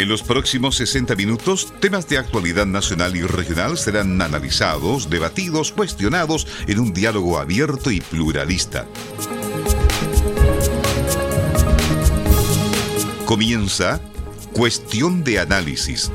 En los próximos 60 minutos, temas de actualidad nacional y regional serán analizados, debatidos, cuestionados en un diálogo abierto y pluralista. Comienza Cuestión de Análisis.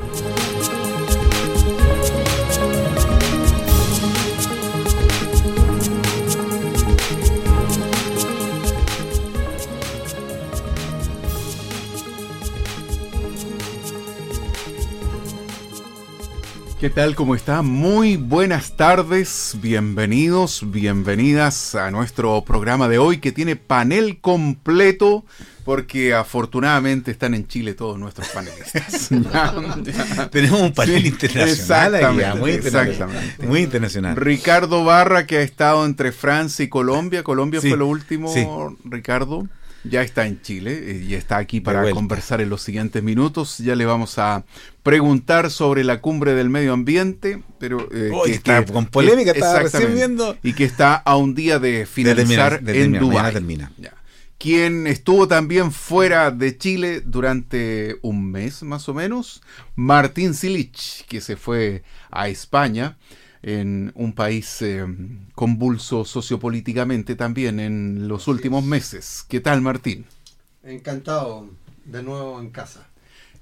¿Qué tal? ¿Cómo está? Muy buenas tardes, bienvenidos, bienvenidas a nuestro programa de hoy que tiene panel completo porque afortunadamente están en Chile todos nuestros panelistas. Tenemos un panel internacional exactamente, muy, exactamente. muy internacional. Ricardo Barra que ha estado entre Francia y Colombia. Colombia Sí, fue lo último, sí. Ricardo. Ya está en Chile eh, y está aquí para conversar en los siguientes minutos. Ya le vamos a preguntar sobre la cumbre del medio ambiente, pero eh, está con polémica, recién exactamente, viendo. y que está a un día de finalizar terminar, de en Dubái. termina. Ya. Quien estuvo también fuera de Chile durante un mes más o menos, Martín Silich, que se fue a España, en un país eh, convulso sociopolíticamente también en los últimos meses. ¿Qué tal, Martín? Encantado de nuevo en casa.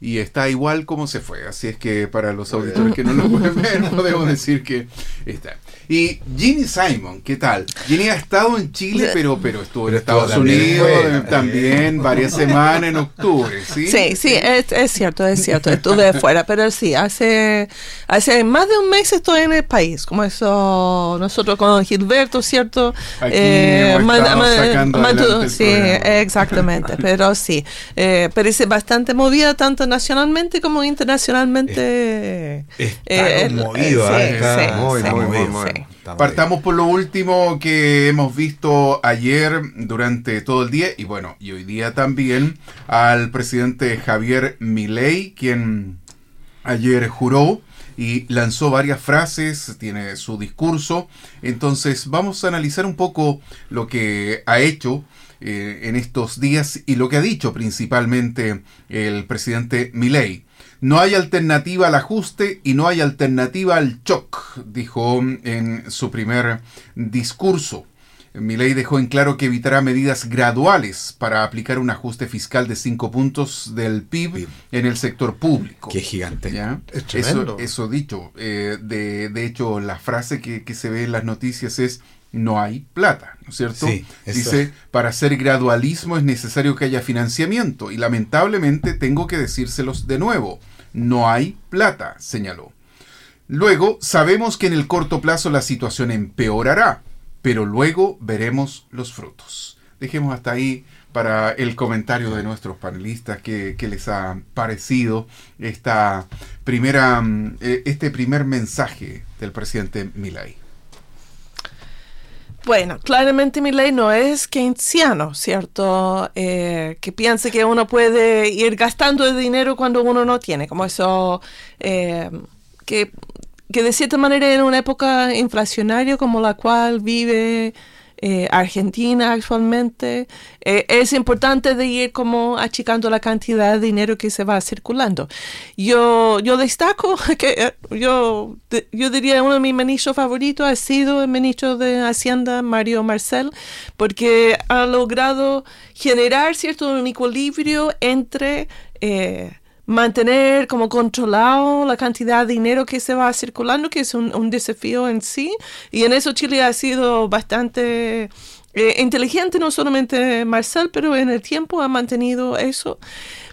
Y está igual como se fue, así es que para los auditores que no lo pueden ver, podemos decir que está. Y Ginny Simon, ¿qué tal? Ginny ha estado en Chile, pero, pero estuvo en Estados también Unidos fuera. eh, también varias semanas en octubre, ¿sí? Sí, sí, es, es cierto, es cierto. Estuve afuera, pero sí, hace, hace más de un mes estoy en el país. Como eso, nosotros con Gilberto, ¿cierto? Aquí hemos man- man- el sí, programa. exactamente. Pero sí, eh, parece bastante movida tanto nacionalmente como internacionalmente. Está Eh, conmovido, sí, ah, está sí, muy, sí, muy, muy, muy Partamos por lo último que hemos visto ayer durante todo el día y bueno, y hoy día también al presidente Javier Milei, quien ayer juró y lanzó varias frases, tiene su discurso. Entonces vamos a analizar un poco lo que ha hecho eh, en estos días y lo que ha dicho principalmente el presidente Milei. No hay alternativa al ajuste y no hay alternativa al shock, dijo en su primer discurso. Milei dejó en claro que evitará medidas graduales para aplicar un ajuste fiscal de 5 puntos del PIB en el sector público. Que es gigante. ¿Ya? Es Eso, eso dicho. eh, de, de hecho, la frase que, que se ve en las noticias es no hay plata, ¿no es cierto? Sí. Dice, para hacer gradualismo es necesario que haya financiamiento y lamentablemente tengo que decírselos de nuevo, no hay plata, señaló. Luego, sabemos que en el corto plazo la situación empeorará, pero luego veremos los frutos. Dejemos hasta ahí para el comentario de nuestros panelistas que, les ha parecido esta primera, mm, eh, este primer mensaje del presidente Milei. Bueno, claramente mi ley no es keynesiano, ¿cierto? Eh, que piense que uno puede ir gastando el dinero cuando uno no tiene, como eso, eh, que, que de cierta manera en una época inflacionaria como la cual vive eh, Argentina actualmente, eh, es importante de ir como achicando la cantidad de dinero que se va circulando. Yo, yo destaco que eh, yo, yo diría uno de mis ministros favoritos ha sido el ministro de Hacienda, Mario Marcel, porque ha logrado generar cierto equilibrio entre... mantener como controlado la cantidad de dinero que se va circulando, que es un, un desafío en sí. Y en eso Chile ha sido bastante eh, inteligente, no solamente Marcel, pero en el tiempo ha mantenido eso.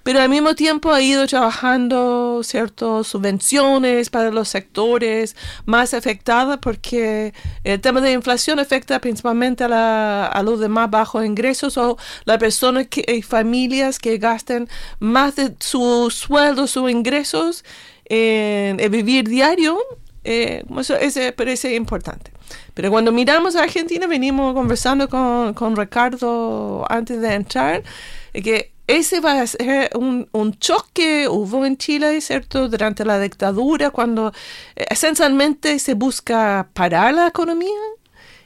Pero al mismo tiempo ha ido trabajando ciertas subvenciones para los sectores más afectados porque el tema de inflación afecta principalmente a, la- a los de más bajos ingresos o las personas que, y familias que gasten más de su sueldo, sus ingresos en, en vivir diario. eh, eso, ese parece importante. Pero cuando miramos a Argentina, venimos conversando con, con Ricardo antes de entrar, eh, que ese va a ser un, un choque hubo en Chile, ¿cierto? Durante la dictadura, cuando eh, esencialmente se busca parar la economía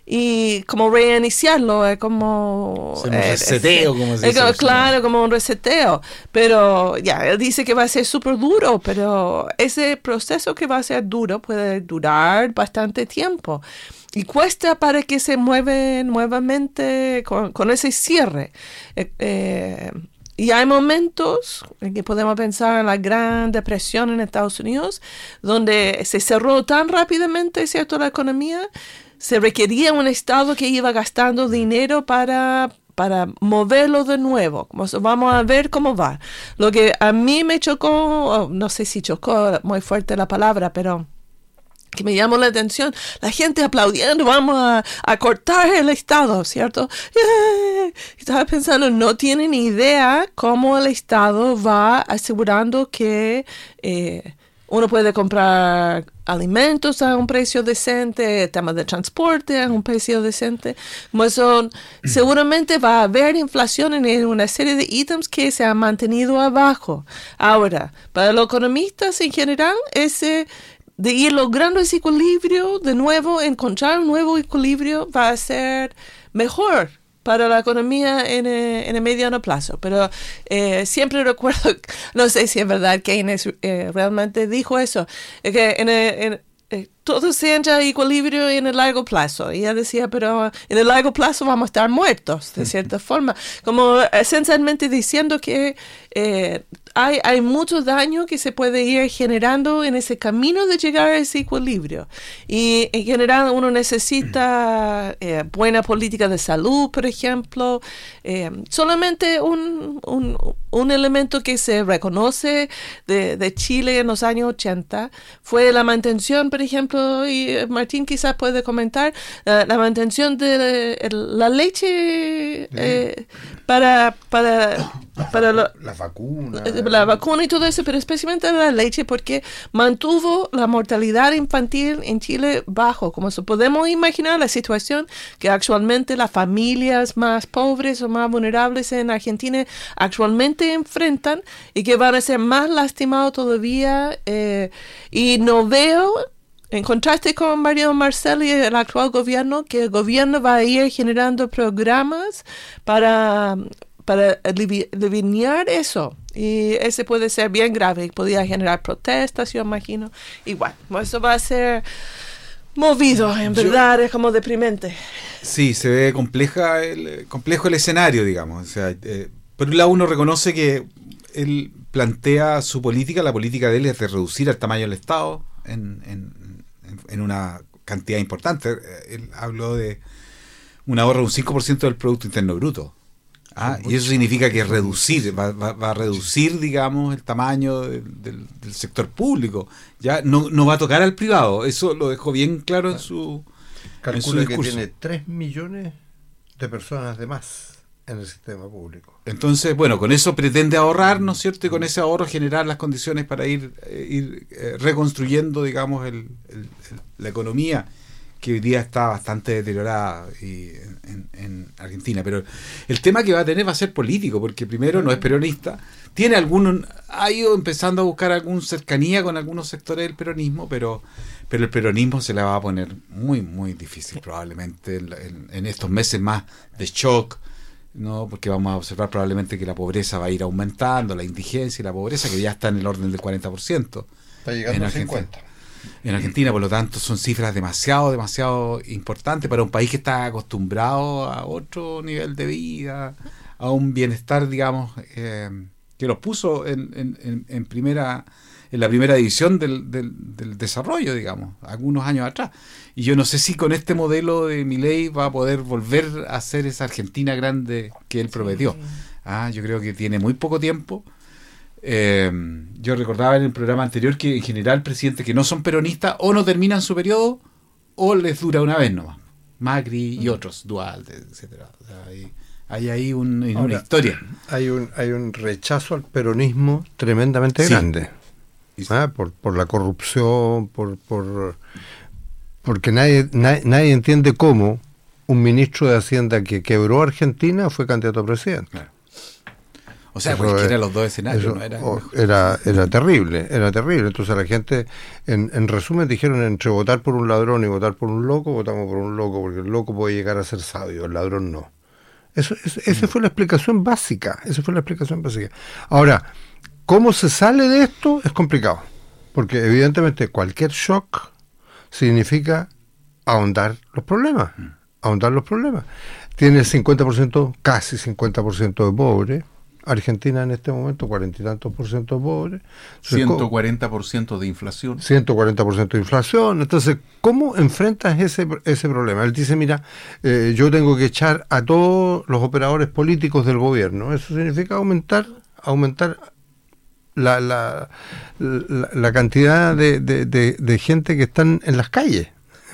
y como reiniciarlo, es como... un reseteo, como se dice. claro, como un reseteo. Pero ya, él dice que va a ser súper duro, pero ese proceso que va a ser duro puede durar bastante tiempo. Y cuesta para que se mueven nuevamente con, ese cierre. Eh, eh, y hay momentos en que podemos pensar en la Gran Depresión en Estados Unidos, donde se cerró tan rápidamente, ¿cierto?, la economía, se requería un Estado que iba gastando dinero para, para moverlo de nuevo. Vamos a ver cómo va. Lo que a mí me chocó, no sé si chocó muy fuerte la palabra, pero que me llamó la atención, la gente aplaudiendo, vamos a, cortar el Estado, ¿cierto? Estaba pensando, no tienen idea cómo el Estado va asegurando que eh, uno puede comprar alimentos a un precio decente, temas de transporte a un precio decente. Eso, seguramente va a haber inflación en una serie de ítems que se han mantenido abajo. Ahora, para los economistas en general, ese de ir logrando ese equilibrio, de nuevo, encontrar un nuevo equilibrio va a ser mejor para la economía en, eh, en el mediano plazo. Pero eh, siempre recuerdo, no sé si es verdad que Inés eh, realmente dijo eso, que en, en todo se entra a equilibrio en el largo plazo. Y ella decía, pero en el largo plazo vamos a estar muertos, de cierta forma. Como esencialmente diciendo que hay, hay mucho daño que se puede ir generando en ese camino de llegar a ese equilibrio. Y en general uno necesita eh, buena política de salud, por ejemplo. Eh, solamente un, un, un, elemento que se reconoce de, de, Chile en los años 80 fue la mantención, por ejemplo, y Martín quizás puede comentar, la mantención de la leche eh, para, para, para la, vacuna. La vacuna y todo eso, pero especialmente la leche, porque mantuvo la mortalidad infantil en Chile bajo. Como se podemos imaginar la situación que actualmente las familias más pobres o más vulnerables en Argentina actualmente enfrentan y que van a ser más lastimados todavía. Eh, y no veo en contraste con Mario Marcelo y el actual gobierno, que el gobierno va a ir generando programas para, para aliviar eso. Y ese puede ser bien grave, podría generar protestas, yo imagino. Igual, eso va a ser movido, en verdad, es como deprimente. Sí, se ve compleja el, complejo el escenario, digamos. O sea, eh, por un lado uno reconoce que él plantea su política, la política de él es de reducir el tamaño del Estado en, en una cantidad importante. Eh, él habló de un ahorro de un 5% del Producto Interno Bruto. Ah, y eso significa que reducir, va, va, a reducir, digamos, el tamaño del, sector público. Ya no, no, va a tocar al privado. Eso lo dejó bien claro en su. Calcula que tiene 3 millones de personas de más en el sistema público. Entonces, bueno, con eso pretende ahorrar, ¿no es cierto? Y con ese ahorro generar las condiciones para ir, eh, ir eh, reconstruyendo, digamos, el, la economía que hoy día está bastante deteriorada y en, Argentina. Pero el tema que va a tener va a ser político, porque primero no es peronista, tiene algún, ha ido empezando a buscar alguna cercanía con algunos sectores del peronismo, pero, pero el peronismo se la va a poner muy, muy difícil probablemente en estos meses más de shock ¿no? porque vamos a observar probablemente que la pobreza va a ir aumentando, la indigencia y la pobreza, que ya está en el orden del 40%. Está llegando en a 50. En Argentina, por lo tanto, son cifras demasiado, demasiado importantes para un país que está acostumbrado a otro nivel de vida, a un bienestar, digamos, eh, que los puso en, en, en, primera en la primera división del, del, desarrollo, digamos, algunos años atrás. Y yo no sé si con este modelo de Milei va a poder volver a ser esa Argentina grande que él prometió. Ah, yo creo que tiene muy poco tiempo. Eh, yo recordaba en el programa anterior que en general presidentes que no son peronistas o no terminan su periodo o les dura una vez nomás. Macri y otros, Dual, etcétera. hay, ahí una historia. Hay un, hay un rechazo al peronismo tremendamente grande. Ah, por, por la corrupción, por, por porque nadie, nadie, entiende cómo un ministro de Hacienda que quebró Argentina fue candidato a presidente. O sea, Eso cualquiera de los dos escenarios, eso, ¿no? Era era, era terrible, era terrible. Entonces la gente, en, en resumen, dijeron entre votar por un ladrón y votar por un loco, votamos por un loco, porque el loco puede llegar a ser sabio, el ladrón no. Eso, eso- esa fue la explicación básica, esa fue la explicación básica. Ahora, ¿cómo se sale de esto? Es complicado, porque evidentemente cualquier shock significa ahondar los problemas, ahondar los problemas. Tiene 50%, casi 50% de pobres. Argentina en este momento, cuarenta y tantos por ciento de pobres. Entonces, ¿cómo- 140% de inflación. 140% de inflación. Entonces, ¿cómo enfrentas ese, ese problema? Él dice, mira, eh, yo tengo que echar a todos los operadores políticos del gobierno. Eso significa aumentar, aumentar la, la, la, la cantidad de, de- de- de gente que están en las calles.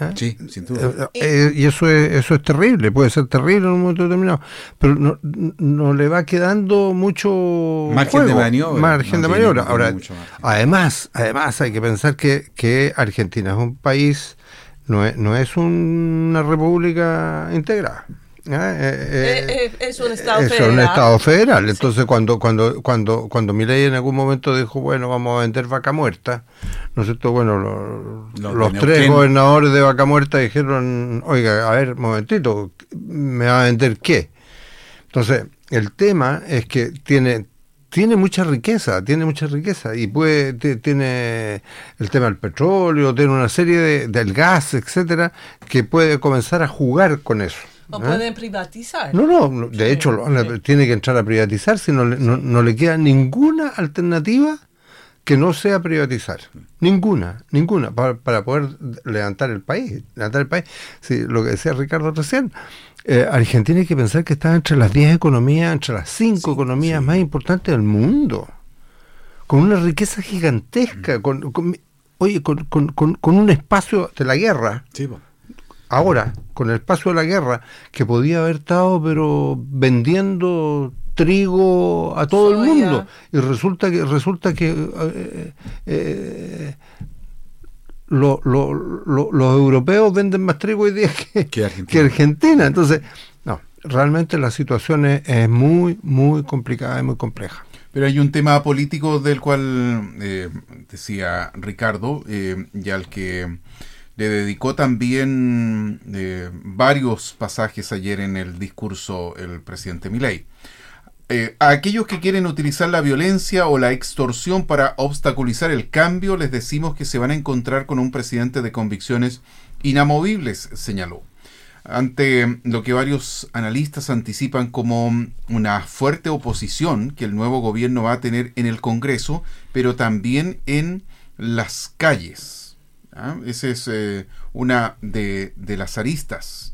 ¿Eh? Sí, sin duda. Eh, eh, y eso es, eso es terrible, puede ser terrible en un momento determinado, pero no, no le va quedando mucho Margen de maniobra. margen No de maniobra. Ahora, margen. además, además hay que pensar que, que Argentina es un país, no es, no es una república integrada. ¿eh? Eh, eh, Eh, eh, es un estado es federal. un estado federal. Entonces, cuando cuando cuando cuando Milei en algún momento dijo, bueno, vamos a vender vaca muerta, ¿no es cierto? Bueno, lo- Los los de tres Neuquén. gobernadores de vaca muerta dijeron, oiga, a ver, momentito, ¿me va a vender qué? Entonces, el tema es que tiene tiene mucha riqueza, tiene mucha riqueza y puede ti- tiene el tema del petróleo, tiene una serie de del gas, etcétera, que puede comenzar a jugar con eso. O ¿eh? pueden privatizar. No, no, de hecho tiene que entrar a privatizar, si no, le- no, no le queda ninguna alternativa que no sea privatizar. Ninguna, ninguna, para, para poder levantar el país. Levantar el país. Sí, lo que decía Ricardo recién, eh, Argentina hay que pensar que está entre las 10 economías, entre las 5 economías más importantes del mundo. Con una riqueza gigantesca, con, con- oye, con, con- con- un espacio de la guerra Sí, po. ahora, con el paso de la guerra, que podía haber estado, pero vendiendo trigo a todo el mundo. Y resulta que, resulta que eh, eh, lo- lo- lo- los europeos venden más trigo hoy día que, Que Argentina. que Argentina. Entonces, no, realmente la situación es, es muy, muy complicada y muy compleja. Pero hay un tema político del cual eh, decía Ricardo, eh, y al que le dedicó también eh, varios pasajes ayer en el discurso el presidente Milei. Eh, a aquellos que quieren utilizar la violencia o la extorsión para obstaculizar el cambio, les decimos que se van a encontrar con un presidente de convicciones inamovibles, señaló. Ante lo que varios analistas anticipan como una fuerte oposición que el nuevo gobierno va a tener en el Congreso, pero también en las calles. Esa es eh, una de, las aristas.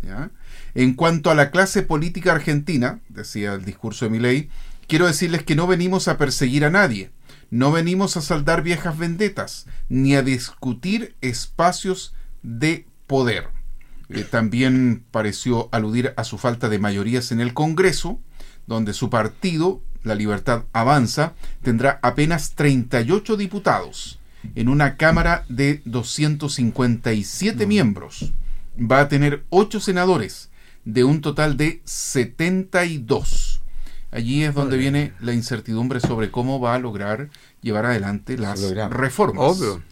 En cuanto a la clase política argentina, decía el discurso de Milei, quiero decirles que no venimos a perseguir a nadie, no venimos a saldar viejas vendetas, ni a discutir espacios de poder. Eh, también pareció aludir a su falta de mayorías en el Congreso, donde su partido, La Libertad Avanza, tendrá apenas 38 diputados en una Cámara de 257 miembros. Va a tener 8 senadores de un total de 72. Allí es donde viene la incertidumbre sobre cómo va a lograr llevar adelante las reformas. Obvio.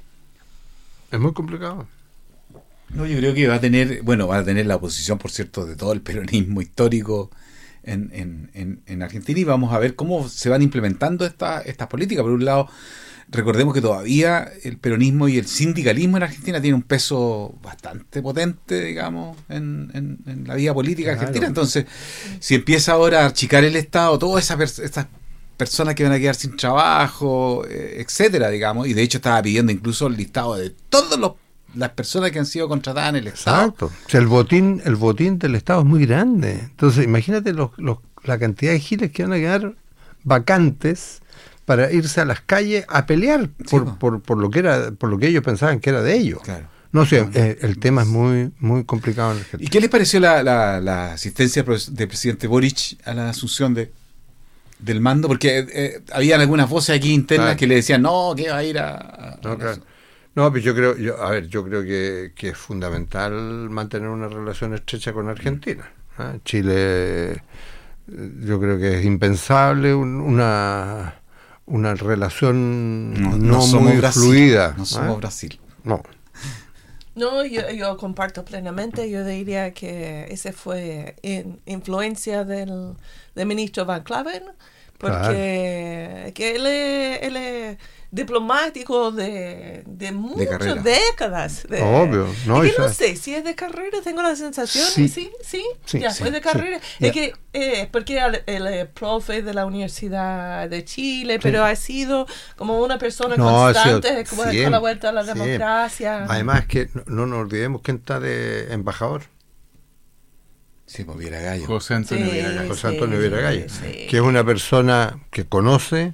Es muy complicado. No, yo creo que va a tener, bueno, va a tener la oposición, por cierto, de todo el peronismo histórico en, en, en, en Argentina y vamos a ver cómo se van implementando esta- estas políticas. Por un lado, recordemos que todavía el peronismo y el sindicalismo en Argentina tienen un peso bastante potente, digamos, en, en- en la vida política Claro. argentina. Entonces, si empieza ahora a achicar el Estado, todas esas estas personas que van a quedar sin trabajo, eh, etcétera, digamos, y de hecho estaba pidiendo incluso el listado de todas los- las personas que han sido contratadas en el Estado. Exacto. O sea, el botín, el botín del Estado es muy grande. Entonces, imagínate los, los- la cantidad de giles que van a quedar vacantes para irse a las calles a pelear por, po. por, por lo que era, por lo que ellos pensaban que era de ellos. Claro. No sé, eh, el tema es muy, muy complicado en ¿Y Argentina. qué les pareció la, la- la asistencia del presidente Boric a la asunción de, del mando? Porque eh, habían algunas voces aquí internas Claro. que le decían, no, que va a ir a... a- No, claro. No, pues yo creo, yo, a ver, yo creo que, que es fundamental mantener una relación estrecha con Argentina. ¿ah? Chile yo creo que es impensable un- una, una relación no, somos muy Brasil, fluida. No ¿eh? somos Brasil. No. No, yo, yo comparto plenamente. Yo diría que ese fue in- influencia del, del ministro Van Claven, porque que él, él es diplomático de, de muchas carrera. décadas. de- Obvio, ¿no? Es Y que no sé si es de carrera, tengo la sensación. Sí. Sí, sí, Sí, ya, sí, fue de sí. carrera. Es que, eh, porque él, él es profe de la Universidad de Chile, pero ha sido como una persona No, constante como con la vuelta a la siempre. democracia. Además que no, no nos olvidemos quién está de embajador. Sí, pues Viera Gallo. José Antonio Sí. Villagallo. José Antonio sí. que es una persona que conoce,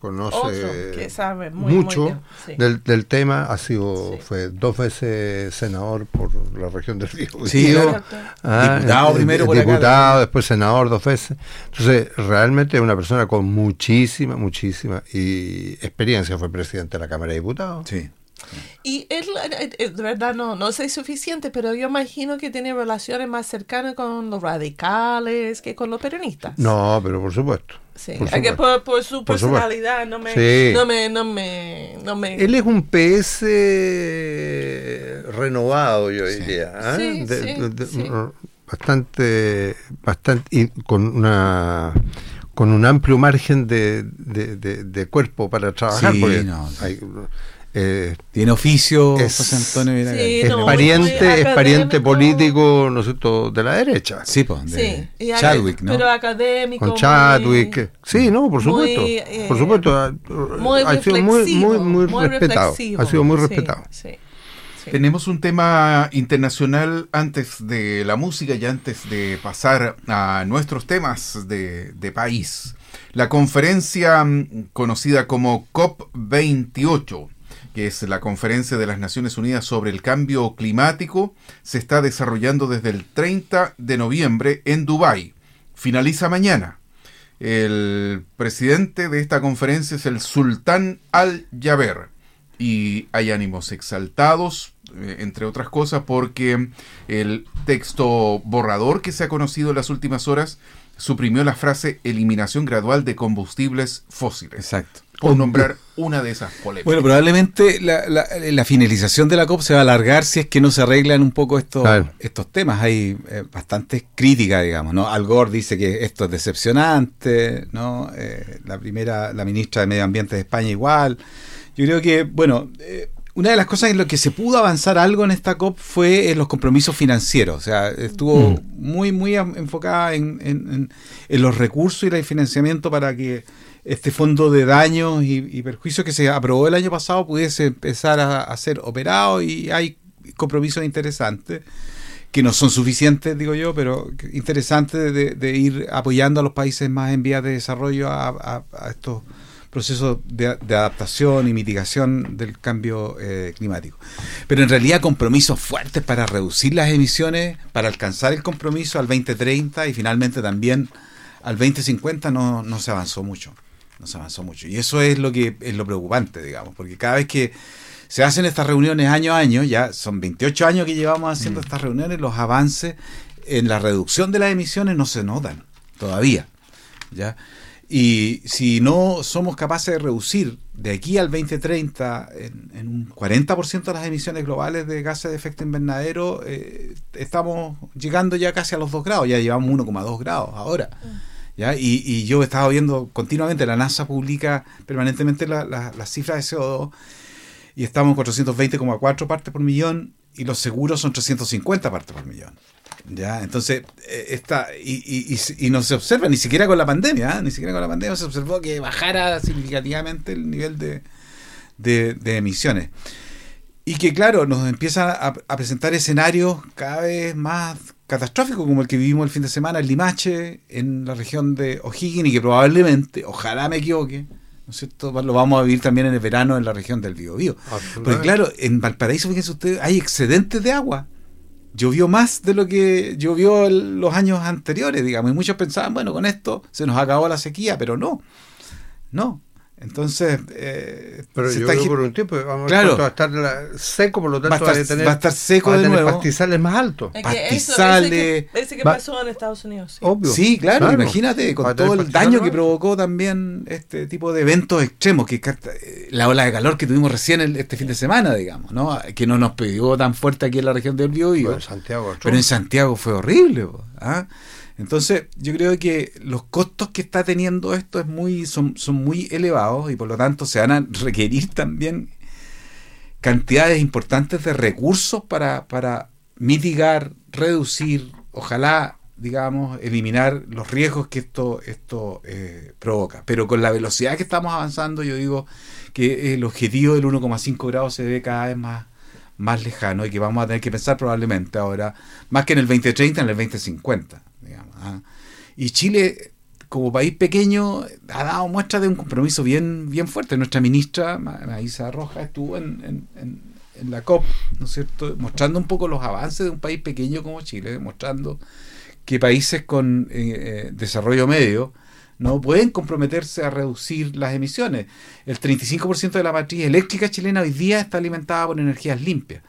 conoce Otro que sabe muy, mucho muy bien, sí. del, del tema, ha sido, Sí. fue dos veces senador por la región del Biobío. Sí, claro. Diputado eh, primero por acá. Diputado, después senador dos veces. Entonces, realmente es una persona con muchísima, muchísima y experiencia. Fue presidente de la Cámara de Diputados. Sí. Y él, eh, eh, de verdad, no, no sé suficiente, pero yo imagino que tiene relaciones más cercanas con los radicales que con los peronistas. No, pero por supuesto. Sí, por que por, por su Por personalidad no me, Sí. no me, no me, no me, Él es un PS renovado, yo Sí. diría. Sí, De- sí, de- de- sí. Bastante, bastante, y con una con un amplio margen de, de, de- de cuerpo para trabajar. Sí, porque no, sí. hay, eh, Tiene oficio Es- José Antonio Sí, es no, pariente, es pariente político, ¿no es cierto?, de la derecha. Sí, pues, de sí, Chadwick, ¿no? pero académico. Con Chadwick. muy- Sí, no, por muy, supuesto. eh, por supuesto. ha- muy ha sido muy, muy, muy, reflexivo, respetado. reflexivo. Ha sido muy respetado. sí, sí. Tenemos un tema internacional antes de la música y antes de pasar a nuestros temas de, de país. La conferencia mm, conocida como COP28, que es la conferencia de las Naciones Unidas sobre el cambio climático, se está desarrollando desde el 30 de noviembre en Dubái. Finaliza mañana. El presidente de esta conferencia es el Sultán Al-Jaber y hay ánimos exaltados, eh, entre otras cosas, porque el texto borrador que se ha conocido en las últimas horas suprimió la frase eliminación gradual de combustibles fósiles, Exacto. Por nombrar una de esas polémicas. Bueno, probablemente la, la- la finalización de la COP se va a alargar si es que no se arreglan un poco estos, Claro. estos temas. Hay eh, bastantes críticas, digamos, ¿no? Al Gore dice que esto es decepcionante, ¿no? Eh, la primera, la ministra de Medio Ambiente de España igual. Yo creo que, bueno, eh, una de las cosas en lo que se pudo avanzar algo en esta COP fue en los compromisos financieros. O sea, estuvo Mm. muy, muy am- enfocada en, en- en- en los recursos y el financiamiento para que este fondo de daños y, perjuicios que se aprobó el año pasado pudiese empezar a, ser operado y hay compromisos interesantes que no son suficientes, digo yo, pero interesantes de, ir apoyando a los países más en vías de desarrollo a estos procesos de, de adaptación y mitigación del cambio eh, climático. Pero en realidad compromisos fuertes para reducir las emisiones, para alcanzar el compromiso al 2030 y finalmente también al 2050 no, no se avanzó mucho. No se avanzó mucho. Y eso es lo que es lo preocupante, digamos, porque cada vez que se hacen estas reuniones año a año, ya son 28 años que llevamos haciendo estas reuniones, los avances en la reducción de las emisiones no se notan todavía. ¿ya? Y si no somos capaces de reducir de aquí al 2030 en, en un 40% de las emisiones globales de gases de efecto invernadero, eh, estamos llegando ya casi a los 2 grados, ya llevamos 1,2 grados ahora. ¿Ya? Y, y yo he estado viendo continuamente, la NASA publica permanentemente la- la- las cifras de CO2 y estamos en 420,4 partes por millón y los seguros son 350 partes por millón. ¿Ya? Entonces, eh, está, y, y, y- no se observa, ni siquiera con la pandemia, ¿ah? ni siquiera con la pandemia se observó que bajara significativamente el nivel de, emisiones. Y que, claro, nos empiezan a presentar escenarios cada vez más catastróficos, como el que vivimos el fin de semana en Limache, en la región de O'Higgins, y que probablemente, ojalá me equivoque, ¿no es cierto? Lo vamos a vivir también en el verano en la región del Biobío. Porque claro, en Valparaíso, fíjense ustedes, hay excedentes de agua. Llovió más de lo que llovió el- los años anteriores, digamos, y muchos pensaban, bueno, con esto se nos acabó la sequía, pero no, no. Entonces, eh, pero se yo está por un tiempo vamos Claro. a estar la- seco, por lo tanto Va a estar- va a tener, va a estar seco va a de tener nuevo. pastizales más altos. Es que eso, ese Pastizales, que, ese que va- pasó en Estados Unidos. sí. Obvio. Sí, claro, imagínate con todo el daño que provocó también este tipo de eventos extremos, que eh, la ola de calor que tuvimos recién el- este fin de semana, digamos, ¿no? Que no nos pegó tan fuerte aquí en la región del Biobío. Bueno, en Santiago. Pero en Santiago fue horrible. ¿ah? Entonces, yo creo que los costos que está teniendo esto es muy, son, son muy elevados y por lo tanto se van a requerir también cantidades importantes de recursos para, para mitigar, reducir, ojalá, digamos, eliminar los riesgos que esto, esto eh, provoca. Pero con la velocidad que estamos avanzando, yo digo que el objetivo del 1,5 grados se ve cada vez más, más lejano y que vamos a tener que pensar probablemente ahora, más que en el 2030, en el 2050. ¿Ah? Y Chile, como país pequeño, ha dado muestra de un compromiso bien, bien fuerte. Nuestra ministra, Ma- Maísa Roja, estuvo en, en- en- en la COP, ¿no es cierto?, mostrando un poco los avances de un país pequeño como Chile, mostrando que países con eh, eh, desarrollo medio no pueden comprometerse a reducir las emisiones. El 35% de la matriz eléctrica chilena hoy día está alimentada por energías limpias.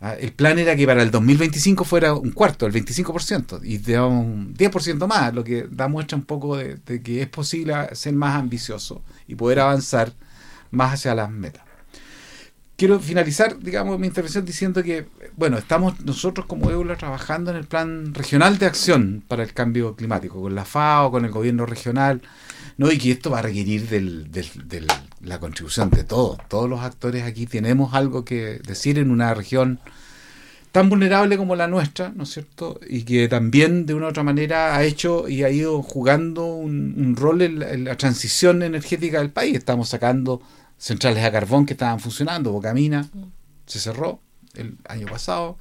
Ah, El plan era que para el 2025 fuera un cuarto, el 25%, y damos un 10% más, lo que da muestra un poco de, de que es posible ser más ambicioso y poder avanzar más hacia las metas. Quiero finalizar, digamos, mi intervención diciendo que, bueno, estamos nosotros como EULA trabajando en el plan regional de acción para el cambio climático, con la FAO, con el gobierno regional, ¿no? Y que esto va a requerir del- la contribución de todos. Todos los actores aquí tenemos algo que decir en una región tan vulnerable como la nuestra, ¿no es cierto? Y que también de una u otra manera ha hecho y ha ido jugando un, un rol en la, en la transición energética del país. Estamos sacando centrales a carbón que estaban funcionando, Bocamina se cerró el año pasado,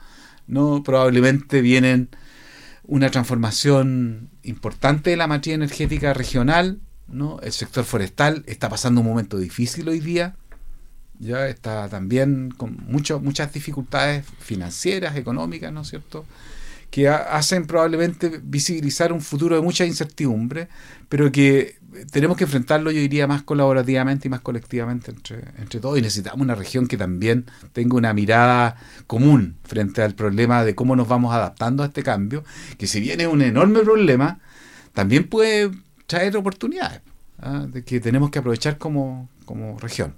no probablemente vienen una transformación importante de la matriz energética regional, ¿no? El sector forestal está pasando un momento difícil hoy día, ya está también con mucho, muchas dificultades financieras, económicas, ¿no es cierto? que ha- hacen probablemente visibilizar un futuro de mucha incertidumbre, pero que tenemos que enfrentarlo, yo diría, más colaborativamente y más colectivamente entre, todos. Y necesitamos una región que también tenga una mirada común frente al problema de cómo nos vamos adaptando a este cambio, que si bien un enorme problema, también puede traer oportunidades ¿ah? de que tenemos que aprovechar como, como región.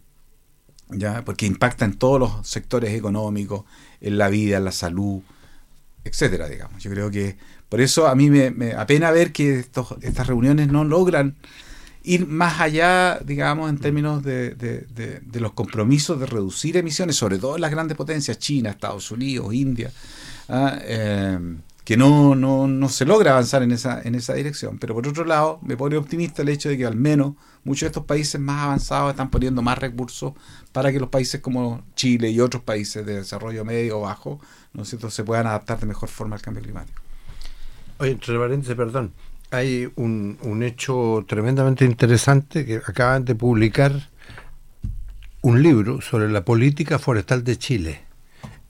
¿ya? Porque impacta en todos los sectores económicos, en la vida, en la salud, etcétera, digamos. Yo creo que por eso a mí me, me apena ver que estos, estas reuniones no logran ir más allá, digamos, en términos de, de- de- los compromisos de reducir emisiones, sobre todo en las grandes potencias, China, Estados Unidos, India, ¿ah? Eh, que no, no, no se logra avanzar en esa, en esa dirección. Pero por otro lado, me pone optimista el hecho de que al menos muchos de estos países más avanzados están poniendo más recursos para que los países como Chile y otros países de desarrollo medio o bajo, ¿no cierto?, se puedan adaptar de mejor forma al cambio climático. Oye, entre paréntesis, perdón. Hay un, un hecho tremendamente interesante que acaban de publicar un libro sobre la política forestal de Chile,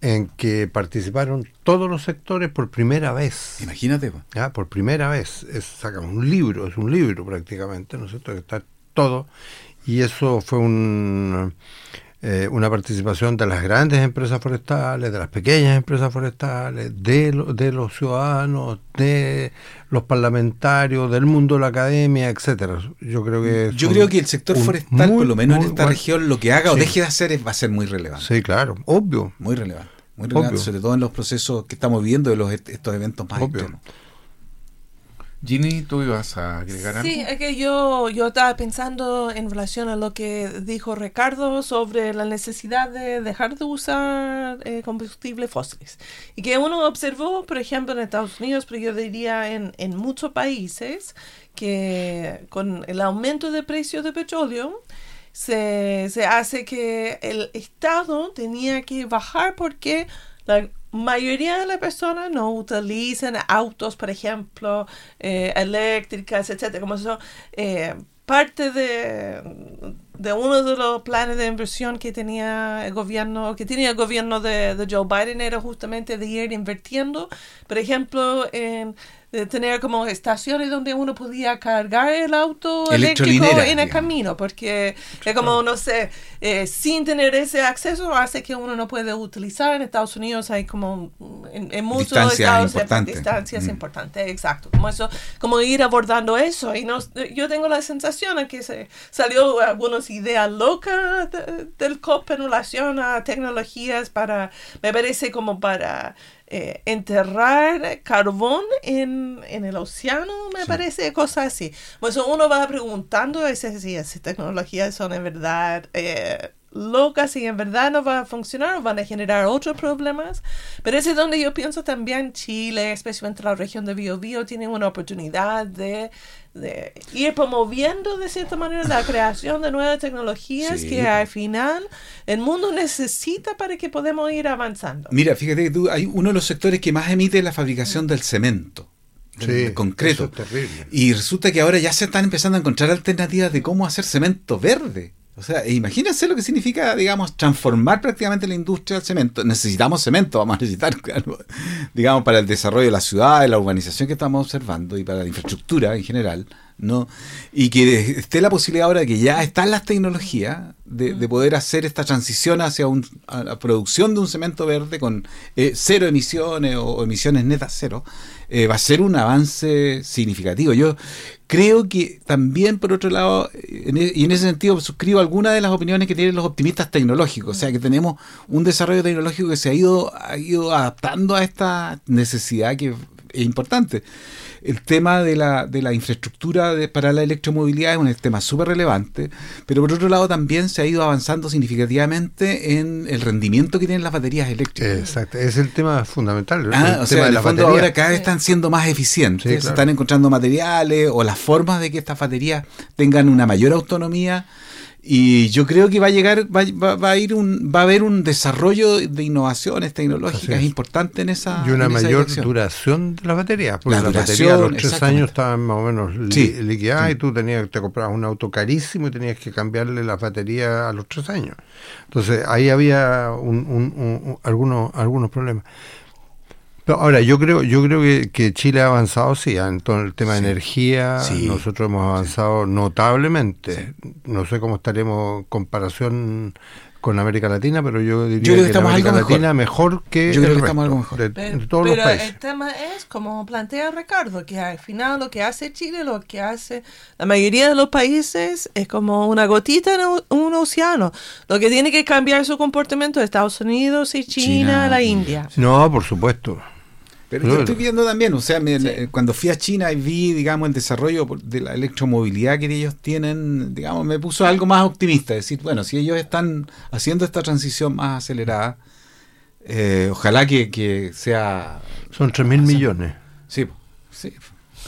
en que participaron todos los sectores por primera vez. Imagínate. ¿ya? Por primera vez. Es, sacan un libro, es un libro prácticamente, ¿no es cierto? Que está todo. Y eso fue un, eh, una participación de las grandes empresas forestales, de las pequeñas empresas forestales, de, lo- de los ciudadanos, de los parlamentarios, del mundo de la academia, etcétera. Yo creo que es Yo creo que el sector forestal, muy, por lo menos en esta región, lo que haga o deje de hacer es- va a ser muy relevante. Sí, claro, obvio. Muy relevante. Muy relevante, Obvio. sobre todo en los procesos que estamos viviendo de los, estos eventos más Obvio. extremos. Ginny, tú ibas a agregar algo. Sí, es que yo, yo estaba pensando en relación a lo que dijo Ricardo sobre la necesidad de dejar de usar eh, combustibles fósiles. Y que uno observó, por ejemplo, en Estados Unidos, pero yo diría en, en muchos países, que con el aumento de precios de petróleo, se, se hace que el Estado tenía que bajar porque la mayoría de las personas no utilizan autos, por ejemplo, eh, eléctricas, etcétera, como eso, eh, parte de, de uno de los planes de inversión que tenía el gobierno, que tenía el gobierno de, de Joe Biden era justamente de ir invirtiendo, por ejemplo, en de tener como estaciones donde uno podía cargar el auto eléctrico en el camino, porque es como, no sé, eh, sin tener ese acceso hace que uno no puede utilizar. En Estados Unidos hay como, en, muchos importantes. Distancias mm. importantes, exacto. Como eso, como ir abordando eso. Y no, yo tengo la sensación de que se salió algunas ideas locas del COP en relación a tecnologías para, me parece como para eh, enterrar carbón en, el océano, me parece, cosas así. Pues uno va preguntando si esas tecnologías son en verdad eh, locas y en verdad no van a funcionar o van a generar otros problemas. Pero ese es donde yo pienso también Chile, especialmente la región de Biobío, tiene una oportunidad de de ir promoviendo de cierta manera la creación de nuevas tecnologías que al final el mundo necesita para que podamos ir avanzando. Mira, fíjate que tú hay uno de los sectores que más emite la fabricación del cemento. en concreto. Y resulta que ahora ya se están empezando a encontrar alternativas de cómo hacer cemento verde. O sea, imagínense lo que significa, digamos, transformar prácticamente la industria del cemento. Necesitamos cemento, vamos a necesitar, digamos, para el desarrollo de la ciudad, de la urbanización que estamos observando y para la infraestructura en general, ¿no? Y que esté la posibilidad ahora de que ya están las tecnologías de, poder hacer esta transición hacia un, la producción de un cemento verde con eh, cero emisiones o, emisiones netas cero, eh, va a ser un avance significativo. Yo creo que también, por otro lado, e, y en ese sentido suscribo algunas de las opiniones que tienen los optimistas tecnológicos, o sea que tenemos un desarrollo tecnológico que se ha ido, ha ido adaptando a esta necesidad que es importante el tema de la, de la infraestructura para la electromovilidad es un tema súper relevante, pero por otro lado también se ha ido avanzando significativamente en el rendimiento que tienen las baterías eléctricas. Exacto, es el tema fundamental. Ah, o sea, en el fondo ahora cada vez están siendo más eficientes, se están encontrando materiales o las formas de que estas baterías tengan una mayor autonomía y yo creo que va a llegar, va, va, a ir un, va a haber un desarrollo de innovaciones tecnológicas importantes en esa. Y una mayor duración de las baterías, porque las baterías a los tres años estaban más o menos liquidadas y tú tenías, te comprabas un auto carísimo y tenías que cambiarle las baterías a los tres años. Entonces ahí había un, algunos, algunos problemas ahora, yo creo, yo creo que, Chile ha avanzado, sí, en todo el tema de energía, nosotros hemos avanzado notablemente. No sé cómo estaremos en comparación con América Latina, pero yo diría que, estamos América Latina mejor, que yo creo que estamos algo mejor. De, todos los países. el tema es, como plantea Ricardo, que al final lo que hace Chile, lo que hace la mayoría de los países es como una gotita en un, océano. Lo que tiene que cambiar su comportamiento de Estados Unidos y China, la India. No, por supuesto. Pero yo estoy viendo también, o sea, cuando fui a China y vi, digamos, el desarrollo de la electromovilidad que ellos tienen, digamos, me puso algo más optimista. Es decir, bueno, si ellos están haciendo esta transición más acelerada, eh, ojalá que, sea... Son 3 mil millones. Sí, sí.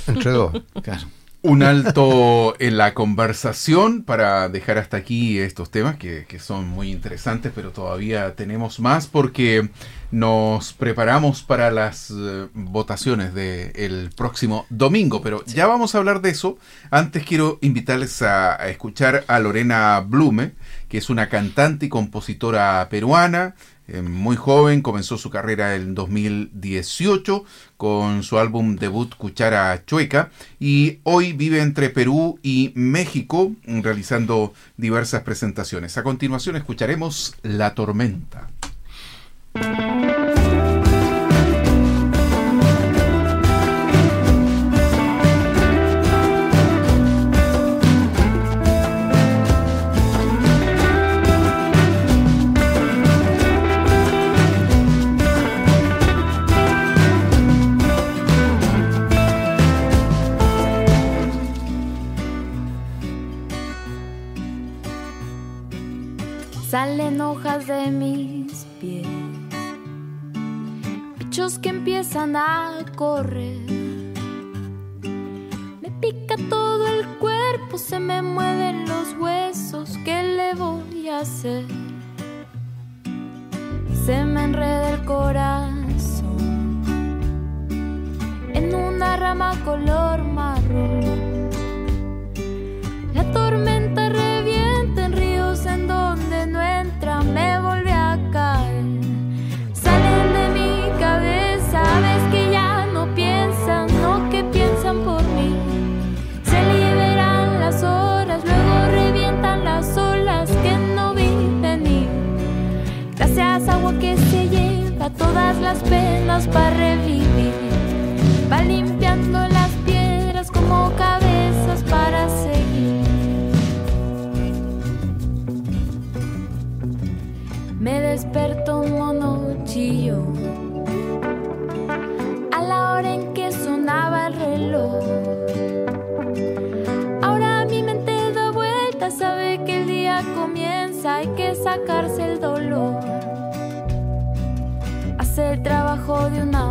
Entre dos. Claro. Un alto en la conversación para dejar hasta aquí estos temas que, que son muy interesantes, pero todavía tenemos más porque nos preparamos para las eh, votaciones del próximo domingo, pero ya vamos a hablar de eso. Antes quiero invitarles a, escuchar a Lorena Blume, que es una cantante y compositora peruana, eh, muy joven, comenzó su carrera en 2018 con su álbum debut Cuchara Chueca y hoy vive entre Perú y México realizando diversas presentaciones. A continuación escucharemos La Tormenta. Empiezan a correr.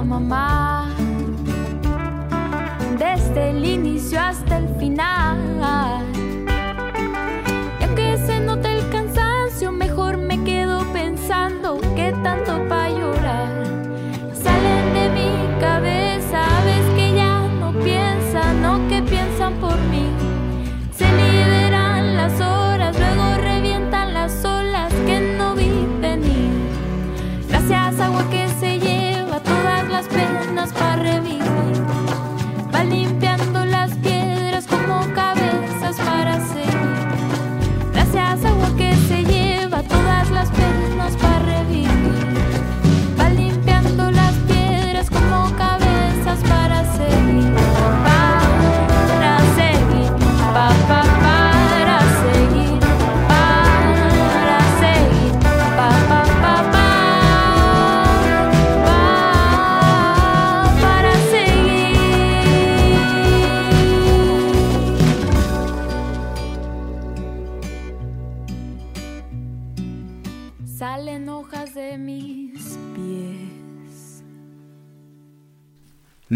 Mamá, desde el inicio hasta el final.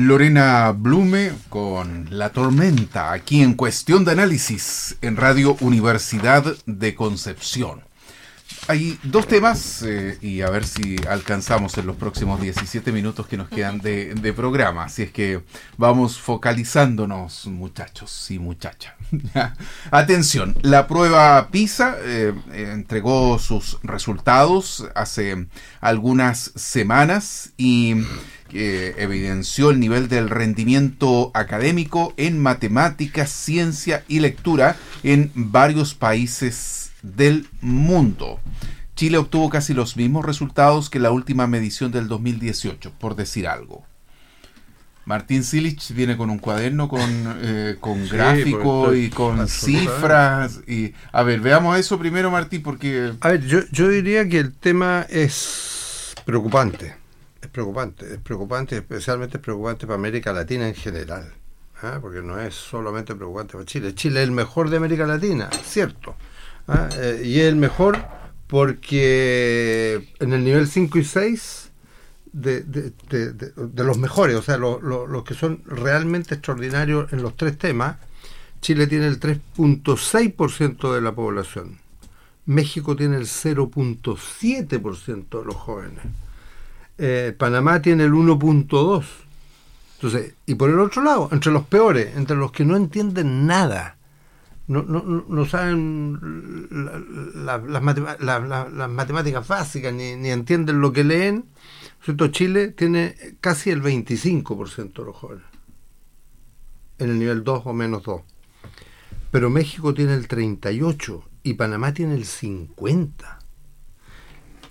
Lorena Blume con La Tormenta, aquí en Cuestión de Análisis, en Radio Universidad de Concepción. Hay dos temas eh, y a ver si alcanzamos en los próximos 17 minutos que nos quedan de, de programa. Así es que vamos focalizándonos, muchachos y muchachas. Atención, la prueba PISA eh, eh, entregó sus resultados hace algunas semanas y que evidenció el nivel del rendimiento académico en matemáticas, ciencia y lectura en varios países del mundo. Chile obtuvo casi los mismos resultados que la última medición del 2018, por decir algo. Martín Silich viene con un cuaderno con, eh, con Sí, gráfico y con cifras. Y, a ver, veamos eso primero, Martín, porque A ver, yo, yo diría que el tema es preocupante. Es preocupante, es preocupante, especialmente es preocupante para América Latina en general. ¿ah? Porque no es solamente preocupante para Chile. Chile es el mejor de América Latina, cierto. ¿ah? Eh, y es el mejor porque en el nivel 5 y 6 de, de- de- los mejores, o sea, los los que son realmente extraordinarios en los tres temas, Chile tiene el 3.6% de la población. México tiene el 0.7% de los jóvenes. Eh, Panamá tiene el 1.2%. Entonces, y por el otro lado, entre los peores, entre los que no entienden nada, no, no, no- saben la- las matemáticas básicas, ni, ni entienden lo que leen, Chile tiene casi el 25% de los jóvenes, en el nivel 2 o menos 2. Pero México tiene el 38 y Panamá tiene el 50.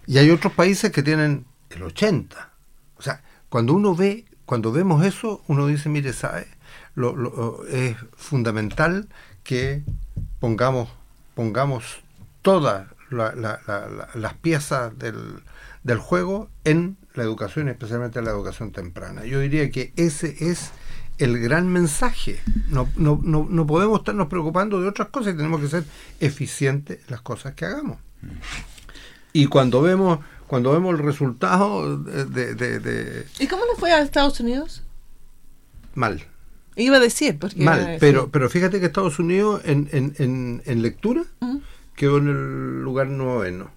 Y hay otros países que tienen el 80. O sea, cuando uno ve, cuando vemos eso, uno dice, mire, ¿sabe? Es fundamental que pongamos, pongamos todas la- la- las piezas del, del juego en la educación, especialmente en la educación temprana. Yo diría que ese es el gran mensaje. No, no, no, no podemos estarnos preocupando de otras cosas y tenemos que ser eficientes en las cosas que hagamos. Y cuando vemos, cuando vemos el resultado de, de- de- de- ¿Y cómo le fue a Estados Unidos? mal, Iba a decir, porque... mal, pero, pero fíjate que Estados Unidos en, en, en, en lectura quedó en el lugar noveno.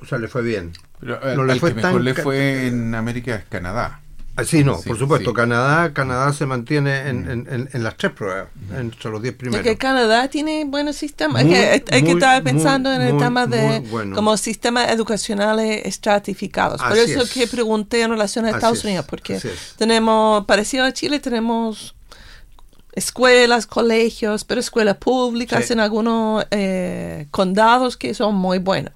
O sea, le fue bien. pero, eh, No le al fue que mejor tan le fue en América es Canadá. Ah, Sí, no, Sí, por supuesto. sí. Canadá Canadá se mantiene en, en, en- en las tres pruebas, entre los diez Es primeros. que Canadá tiene buenos sistemas. Muy, es que, hay que muy, estar pensando muy, en el muy, tema de bueno. como sistemas educacionales estratificados. Por Así eso es. que pregunté en relación a Así Estados es, Unidos, porque es. tenemos, parecido a Chile, tenemos escuelas, colegios, pero escuelas públicas Sí. en algunos eh, condados que son muy buenos.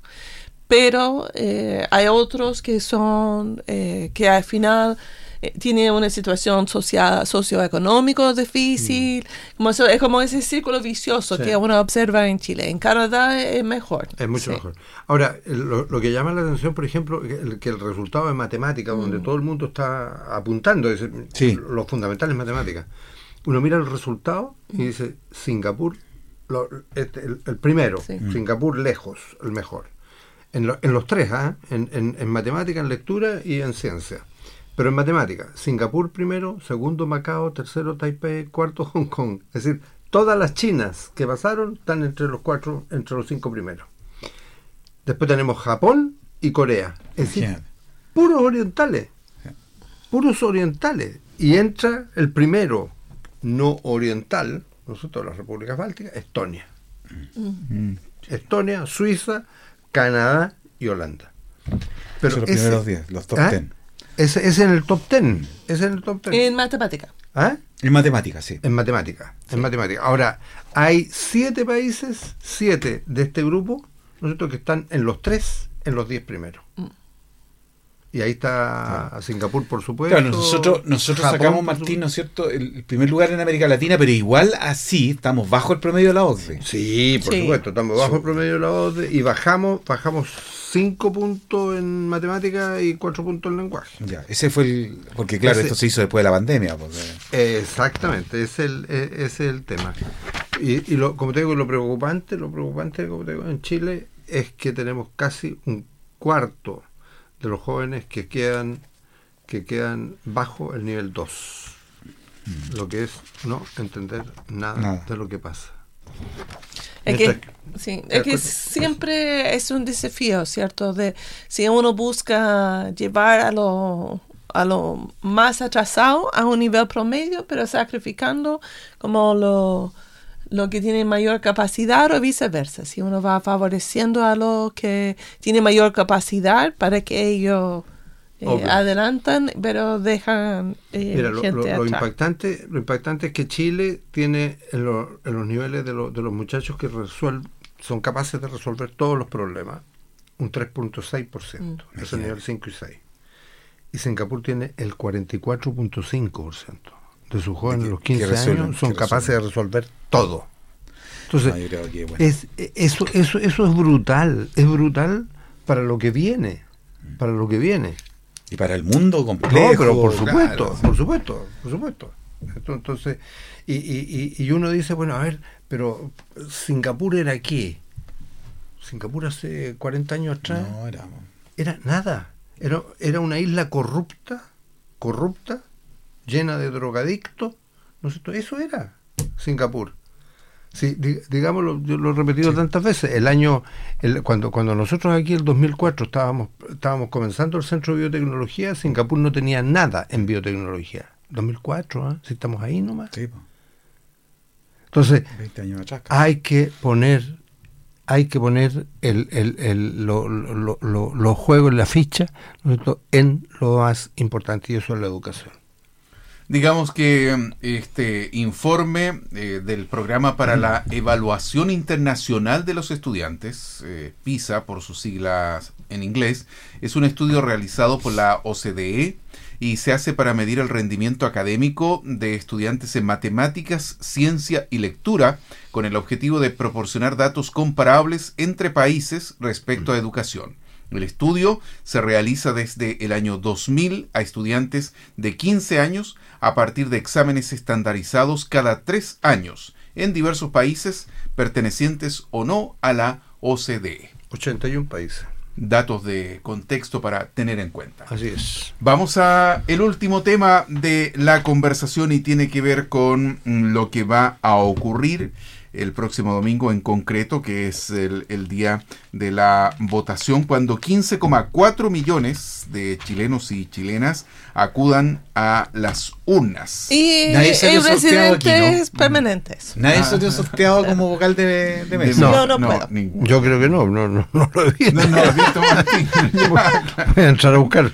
Pero eh, hay otros que son, eh, que al final eh, tienen una situación social, socioeconómica difícil, como eso, es como ese círculo vicioso Sí. que uno observa en Chile. En Canadá es mejor. Es mucho Sí. mejor. Ahora, lo, lo que llama la atención, por ejemplo, que el, que el resultado de matemáticas, donde todo el mundo está apuntando, es Sí. lo fundamental es matemáticas. Uno mira el resultado y dice, Singapur, lo- este, el, el primero, Sí. Singapur lejos, el mejor. En, lo- en los tres, ¿ah? en, en, en matemática, en lectura y en ciencia. Pero en matemática, Singapur primero, segundo Macao, tercero Taipei, cuarto Hong Kong. Es decir, todas las chinas que pasaron están entre los cuatro, entre los cinco primeros. Después tenemos Japón y Corea. Es decir, puros orientales. Puros orientales. Y entra el primero no oriental, nosotros las repúblicas bálticas, Estonia. Mm. Estonia, Suiza, Canadá y Holanda. Son los ese- primeros 10, los top ¿Ah? 10. Ese es en el top 10. Ese es en el top 10. En matemática. ¿Ah? En matemáticas, sí. En matemática. En matemática. Ahora, hay siete países, siete de este grupo, ¿no es cierto?, que están en los tres, en los diez primeros. Y ahí está Singapur, por supuesto. Claro, nosotros, nosotros Japón, sacamos, Martín. ¿no es cierto?, el primer lugar en América Latina, pero igual así estamos bajo el promedio de la OCDE. Sí, por Sí. supuesto, estamos bajo el promedio de la OCDE y bajamos, bajamos cinco puntos en matemática y cuatro puntos en lenguaje. Ya, ese fue el. Porque, claro, Ese- esto se hizo después de la pandemia. porque- Exactamente, ese es el, e- ese es el tema. Y, y lo, como te digo, lo preocupante, lo preocupante como te digo, en Chile es que tenemos casi un cuarto de los jóvenes que quedan que quedan bajo el nivel 2. Lo que es no entender nada, Nada. de lo que pasa. Es que, sí, es que siempre es un desafío, ¿cierto? De si uno busca llevar a lo, a lo más atrasado a un nivel promedio, pero sacrificando como lo, lo que tiene mayor capacidad o viceversa. Si uno va favoreciendo a los que tienen mayor capacidad para que ellos eh, adelantan, pero dejan eh, Mira, lo, gente lo- lo atrás. impactante, lo impactante es que Chile tiene en, lo- en los niveles de, lo- de los muchachos que resuelven, son capaces de resolver todos los problemas, un 3.6%, Mm. es el nivel 5 y 6. Y Singapur tiene el 44.5% de sus jóvenes a los que 15 resuelven, años son capaces de resolver todo. Entonces, No, creo que, bueno. es, eso, eso, eso es brutal, es brutal para lo que viene, para lo que viene. Y para el mundo complejo. No, pero por supuesto, claro. por supuesto, por supuesto. Esto, Entonces, y, y, y- y uno dice, bueno, a ver, pero Singapur era qué? Singapur hace 40 años atrás No, era. era nada. Era, era una isla corrupta, corrupta, llena de drogadictos. ¿no es cierto? Eso era Singapur. Sí, di- digámoslo, yo lo he repetido tantas veces. El año, el- cuando, cuando nosotros aquí, el 2004, estábamos, estábamos comenzando el centro de biotecnología, Singapur no tenía nada en biotecnología. 2004, ¿ah? si estamos ahí nomás. Sí, Entonces, 20 años atrás. hay que poner hay que poner el, el, el- lo- lo- lo- los juegos la ficha ¿no en lo más importante y eso es la educación. Digamos que este informe eh, del programa para la evaluación internacional de los estudiantes, eh, PISA por sus siglas en inglés, es un estudio realizado por la OCDE y se hace para medir el rendimiento académico de estudiantes en matemáticas, ciencia y lectura, con el objetivo de proporcionar datos comparables entre países respecto a educación. El estudio se realiza desde el año 2000 a estudiantes de 15 años a partir de exámenes estandarizados cada tres años en diversos países pertenecientes o no a la OCDE. 81 países. Datos de contexto para tener en cuenta. Así es. Vamos a el último tema de la conversación y tiene que ver con lo que va a ocurrir el próximo domingo en concreto, que es el, el día de la votación, cuando 15,4 millones de chilenos y chilenas acudan a las urnas. Y, Nadie y sorteado aquí, ¿no? residentes permanentes. Nadie Ah. salió sorteado como vocal de, de mesa. No, no puedo. ninguno. Yo creo que no, no, no, no lo he visto. No, no, lo he visto, Martín. Voy a entrar a buscar.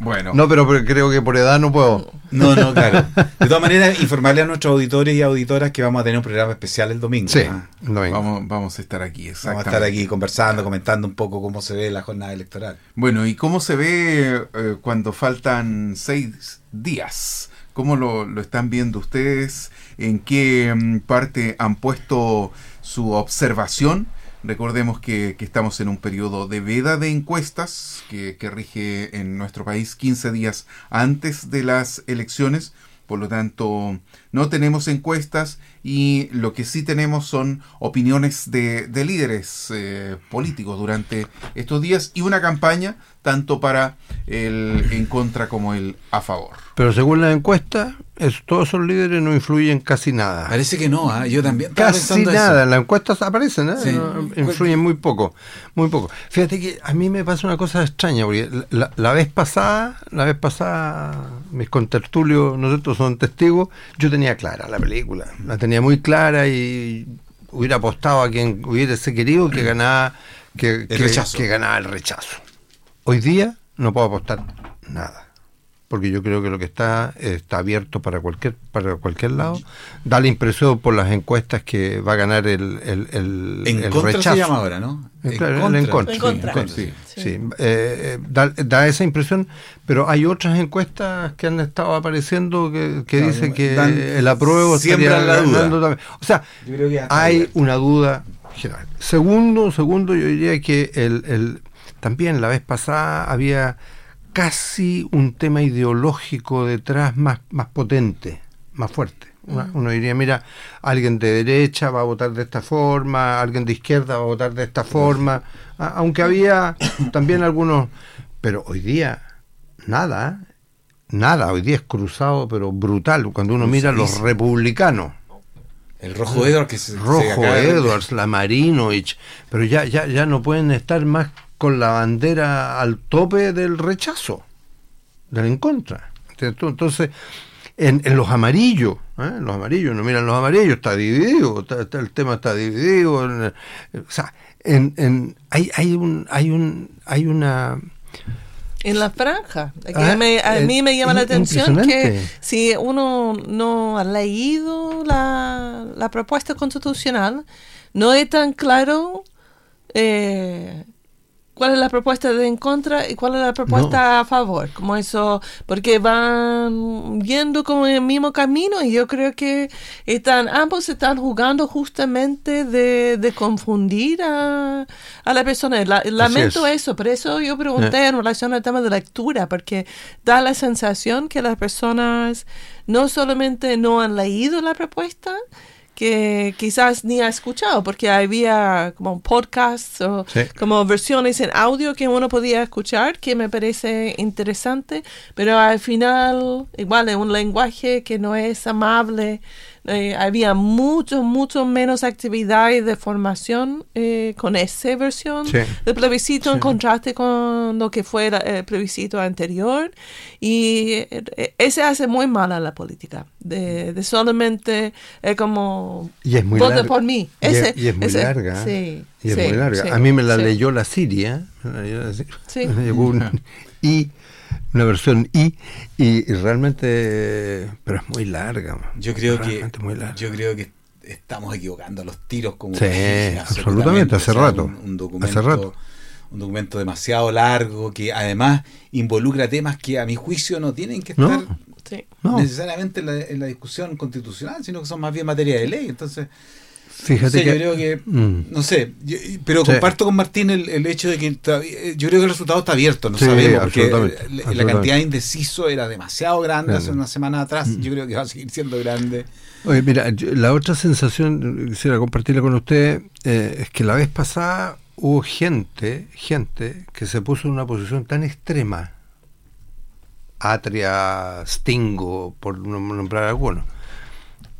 Bueno, No, pero, pero creo que por edad no puedo. No, no, claro. De todas maneras, informarle a nuestros auditores y auditoras que vamos a tener un programa especial el domingo. Sí, ¿ah? no venga. vamos, vamos a estar aquí, Vamos a estar aquí conversando, comentando un poco cómo se ve la jornada electoral. Bueno, ¿y cómo se ve eh, cuando faltan seis días? ¿Cómo lo, lo están viendo ustedes? ¿En qué mm, parte han puesto su observación? Recordemos que, estamos en un periodo de veda de encuestas que, que rige en nuestro país 15 días antes de las elecciones. Por lo tanto, no tenemos encuestas y lo que sí tenemos son opiniones de, de líderes eh, políticos durante estos días y una campaña tanto para el en contra como el a favor. Pero según la encuesta, es- todos esos líderes no influyen casi nada. Parece que no, ¿ah? yo también estaba Casi nada, en las encuestas aparecen, ¿eh? Sí. Influyen muy poco, muy poco. Fíjate que a mí me pasa una cosa extraña, porque la, la vez pasada, la vez pasada, mis contertulios, nosotros son testigos, yo tenía clara la película, la tenía muy clara y hubiera apostado a quien hubiese querido que ganaba, que, que ganaba el rechazo. Hoy día no puedo apostar nada porque yo creo que lo que está está abierto para cualquier para cualquier lado. Da la impresión por las encuestas que va a ganar el, el, el, En el contra rechazo. se llama ahora, ¿no? Eh, claro, el en contra. En contra. Sí, en contra, Sí. sí. Sí, eh, eh, da, da esa impresión, pero hay otras encuestas que han estado apareciendo que, que Claro, dicen que dan- el apruebo estaría la duda. también. O sea, hay una duda general. Segundo, segundo, yo diría que el, el- también la vez pasada había casi un tema ideológico detrás más, más potente, más fuerte. Una- Uno diría, mira, alguien de derecha va a votar de esta forma, alguien de izquierda va a votar de esta forma, a- aunque había también algunos, pero hoy día nada, nada, hoy día es cruzado, pero brutal, cuando uno mira a los republicanos, El rojo Edward que se, Rojo Edwards, la Marinovich, pero ya, ya, ya no pueden estar más con la bandera al tope del rechazo, del en contra. Entonces, en, en los amarillos, ¿eh? los amarillos, no miran los amarillos, está dividido, está- está- el tema está dividido. en- o sea, en, en, hay, hay un, hay un, hay una En la franja. Que Ah, me- a eh, mí me llama la atención que si uno no ha leído la, la propuesta constitucional, no es tan claro eh, cuál es la propuesta de en contra y cuál es la propuesta a favor. Como eso, porque van yendo como en el mismo camino y yo creo que están ambos están jugando justamente de, de confundir a, a la persona. La- lamento es. eso, por eso yo pregunté en relación al tema de lectura, porque da la sensación que las personas no solamente no han leído la propuesta, que quizás ni ha escuchado, porque había como podcasts o Sí. como versiones en audio que uno podía escuchar, que me parece interesante, pero al final, igual en un lenguaje que no es amable, eh, había mucho, mucho menos actividades de formación eh, con esa versión Sí. del plebiscito en contraste con lo que fue la- el plebiscito anterior y eh, ese hace muy mal a la política de, de solamente eh, como Y es muy vota larga. por mí Y es- ese, y es muy ese- larga. sí, Y es sí, muy larga. sí, a mí me la sí. leyó la Siria. me la leyó la Siria. Sí. una versión I, y, y realmente, pero es muy larga. man. Yo creo que Realmente muy larga. yo creo que estamos equivocando los tiros como Sí, absolutamente, hace O sea, rato, un, un documento hace rato. un documento demasiado largo que además involucra temas que a mi juicio no tienen que No. estar Sí. No, necesariamente en la, en la discusión constitucional, sino que son más bien materia de ley. Entonces, fíjate que. yo creo que, Mm. no sé, yo- pero Sí. comparto con Martín el, el hecho de que eh, yo creo que el resultado está abierto, no Sí, sabemos, porque la- cantidad de indeciso era demasiado grande hace una semana atrás, yo creo que va a seguir siendo grande. Oye, mira, la otra sensación, quisiera compartirla con usted, eh, es que la vez pasada hubo gente, gente que se puso en una posición tan extrema, Atria, Stingo, por nom- nombrar algunos,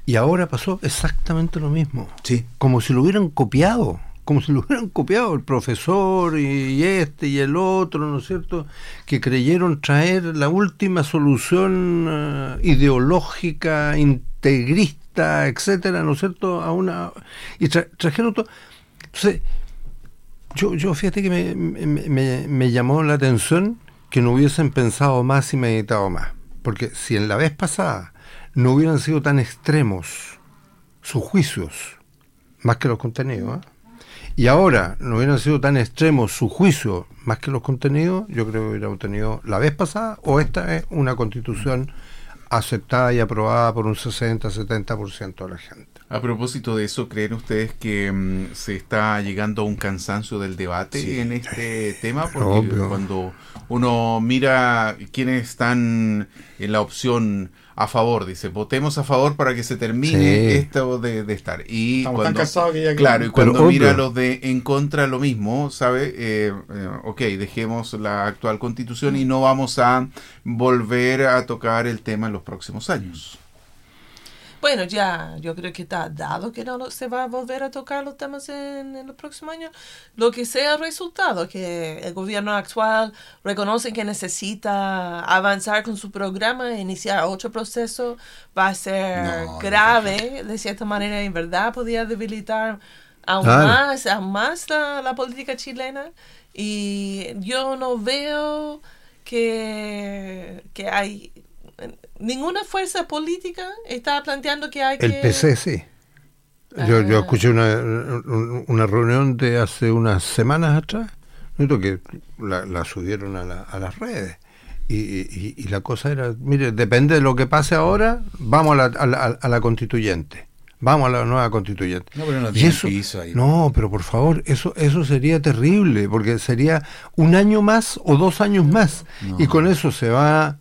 y ahora pasó exactamente lo mismo, Sí. como si lo hubieran copiado, como si lo hubieran copiado el profesor y este y el otro, ¿no es cierto? Que creyeron traer la última solución eh, ideológica, integrista, etcétera, ¿no es cierto? A una y tra- trajeron todo. Entonces, yo, yo fíjate que me, me, me- me llamó la atención que no hubiesen pensado más y meditado más. Porque si en la vez pasada no hubieran sido tan extremos sus juicios, más que los contenidos, ¿eh? y ahora no hubieran sido tan extremos sus juicios, más que los contenidos, yo creo que hubiéramos tenido la vez pasada, o esta es una constitución aceptada y aprobada por un 60-70% de la gente. A propósito de eso, ¿creen ustedes que mm, se está llegando a un cansancio del debate Sí. en este tema? Porque Obvio. cuando uno mira quiénes están en la opción a favor, dice, votemos a favor para que se termine Sí. esto de, de estar. Y Estamos tan cuando, cansados que ya Claro, y cuando obvio. mira los de en contra lo mismo, ¿sabe? Eh, eh, ok, dejemos la actual constitución y no vamos a volver a tocar el tema en los próximos años. Bueno, ya, yo creo que está dado que no se va a volver a tocar los temas en, en los próximos años. Lo que sea el resultado, que el gobierno actual reconoce que necesita avanzar con su programa, e iniciar otro proceso, va a ser No, grave, de cierta manera, en verdad podría debilitar aún más, aún más la, la política chilena. Y yo no veo que, que hay ninguna fuerza política está planteando que hay El que... PC sí. Yo, yo Ah. escuché una, un- una reunión de hace unas semanas atrás, ¿no? que la, la subieron a, la- a las redes. Y, y- y la cosa era, mire, depende de lo que pase ahora, vamos a la, a la- a la constituyente. Vamos a la nueva constituyente. No, pero no tiene eso, piso ahí. no, pero por favor, eso eso sería terrible, porque sería un año más o dos años más. Y con eso se va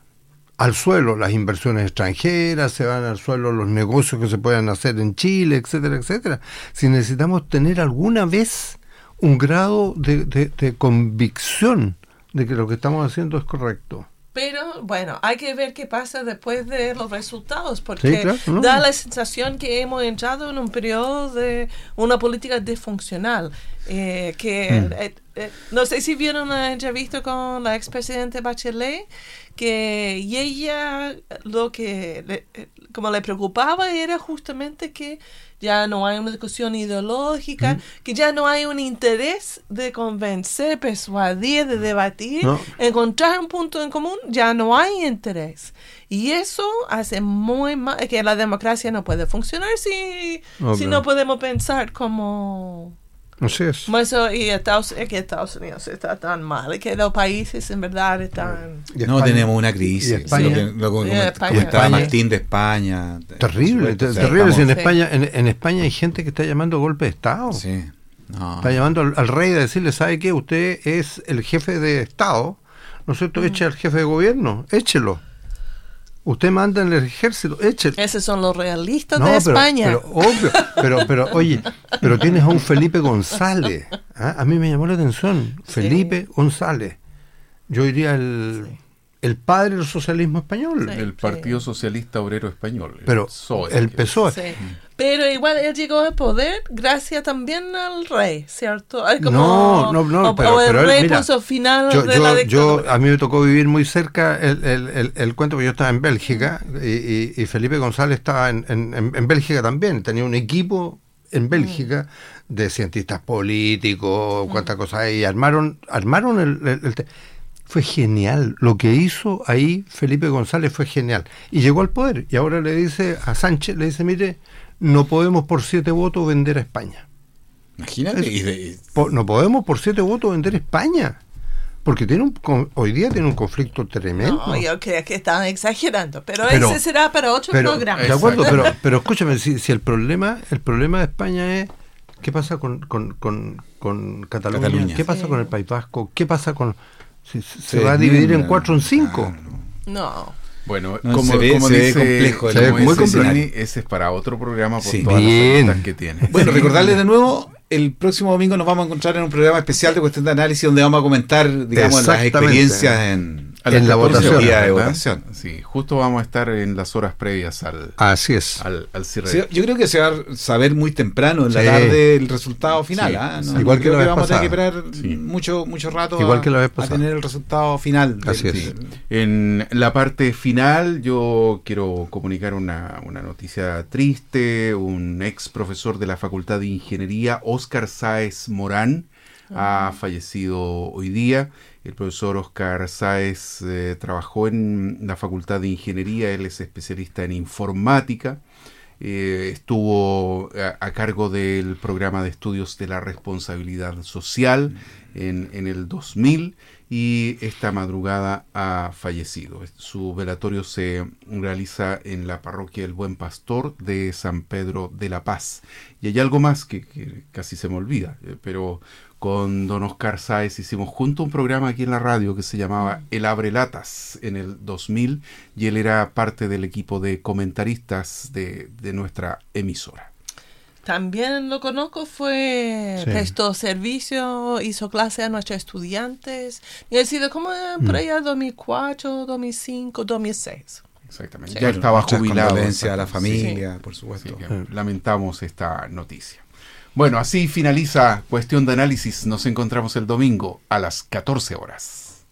al suelo las inversiones extranjeras, se van al suelo los negocios que se puedan hacer en Chile, etcétera, etcétera. Si necesitamos tener alguna vez un grado de, de- de convicción de que lo que estamos haciendo es correcto. Pero bueno, hay que ver qué pasa después de los resultados, porque Sí, claro, ¿no? da la sensación que hemos entrado en un periodo de una política disfuncional. eh, que Mm. eh, eh, no sé si vieron la entrevista con la expresidente Bachelet, que y ella lo que le- eh, como le preocupaba era justamente que ya no hay una discusión ideológica, Mm. que ya no hay un interés de convencer, persuadir, de debatir, No. encontrar un punto en común, ya no hay interés. Y eso hace muy mal, que la democracia no puede funcionar si, Obvio. si no podemos pensar como... Así es. como eso, y Estados, es que Estados Unidos está tan mal, y que los países en verdad están... No tenemos una y crisis. España- Lo que, lo que Sí, España. comentaba España- Martín de España. Terrible, supuesto, terrible. Si en Sí. España, en, en España hay gente que está llamando golpe de Estado. Sí. No. Está llamando al, al rey a decirle, ¿sabe qué? Usted es el jefe de Estado, ¿no es cierto? Eche al jefe de gobierno, échelo. Usted manda en el ejército, échelo. Esos son los realistas No, de pero, España. pero obvio, pero, pero oye, pero tienes a un Felipe González. ¿ah? A mí me llamó la atención, Felipe González. Yo diría el, el padre del socialismo español. Sí. El Partido Socialista Obrero Español. el Pero PSOE, el PSOE. Pero igual él llegó al poder gracias también al rey, ¿cierto? Como- No, no, no, o, pero- o el pero él, rey mira, puso final Yo, de yo- la yo- dictadura. a mí me tocó vivir muy cerca el, el, el, el cuento, porque yo estaba en Bélgica y, y- y Felipe González estaba en, en, en- Bélgica también. Tenía un equipo en Bélgica de cientistas políticos, cuántas cosas hay. Y armaron, armaron el, Fue genial. Lo que hizo ahí Felipe González fue genial. Y llegó al poder. Y ahora le dice a Sánchez, le dice, mire, no podemos por siete votos vender a España. Imagínate. y de- Po- no podemos por siete votos vender España. Porque tiene un, con- hoy día tiene un conflicto tremendo. No, yo creo que están exagerando, pero, Pero- ese será para otro pero, programa. de acuerdo, pero, pero escúchame, si, si el problema, el problema de España es qué pasa con, con, con, con Cataluña, Cataluña. qué pasa Sí. con el País Vasco, qué pasa con si- si- se, Se va a dividir en cuatro o en cinco. claro. No. Bueno, No, como, ve- como dice, complejo, como muy complejo. Ese es para otro programa por Sí. todas Bien. las que tiene. Bueno, recordarles de nuevo, el próximo domingo nos vamos a encontrar en un programa especial de cuestión de análisis donde vamos a comentar, digamos, las experiencias en, A en la 14 votación, horas, día de ¿verdad? votación. Sí, justo vamos a estar en las horas previas al, Así es. al, al cierre. Sí, yo creo que se va a saber muy temprano en la tarde el resultado final. ¿ah? No, Igual no que creo la vez vamos a tener que esperar Sí. mucho, mucho rato Igual a, que la vez a tener el resultado final. del- Así es. sí. En la parte final yo quiero comunicar una, una noticia triste. Un ex profesor de la Facultad de Ingeniería, Óscar Sáez Morán, ha fallecido hoy día. El profesor Oscar Sáez eh, trabajó en la Facultad de Ingeniería, él es especialista en informática, eh, estuvo a, cargo del programa de estudios de la responsabilidad social en, el 2000 y esta madrugada ha fallecido. Su velatorio se realiza en la parroquia El Buen Pastor de San Pedro de la Paz. Y hay algo más que, que casi se me olvida, eh, pero con don Oscar Sáez hicimos junto un programa aquí en la radio que se llamaba El Abre Latas en el 2000 y él era parte del equipo de comentaristas de, de nuestra emisora. También lo conozco, fue Sí. prestó servicio, hizo clase a nuestros estudiantes. Y ha sido como eh, por allá 2004, 2005, 2006. Exactamente. Sí. Ya estaba jubilado. a la familia, por Sí, supuesto. que lamentamos esta noticia. Bueno, así finaliza Cuestión de Análisis. Nos encontramos el domingo a las 14 horas.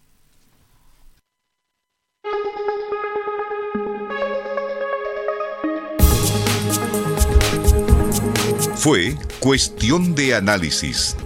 Fue Cuestión de Análisis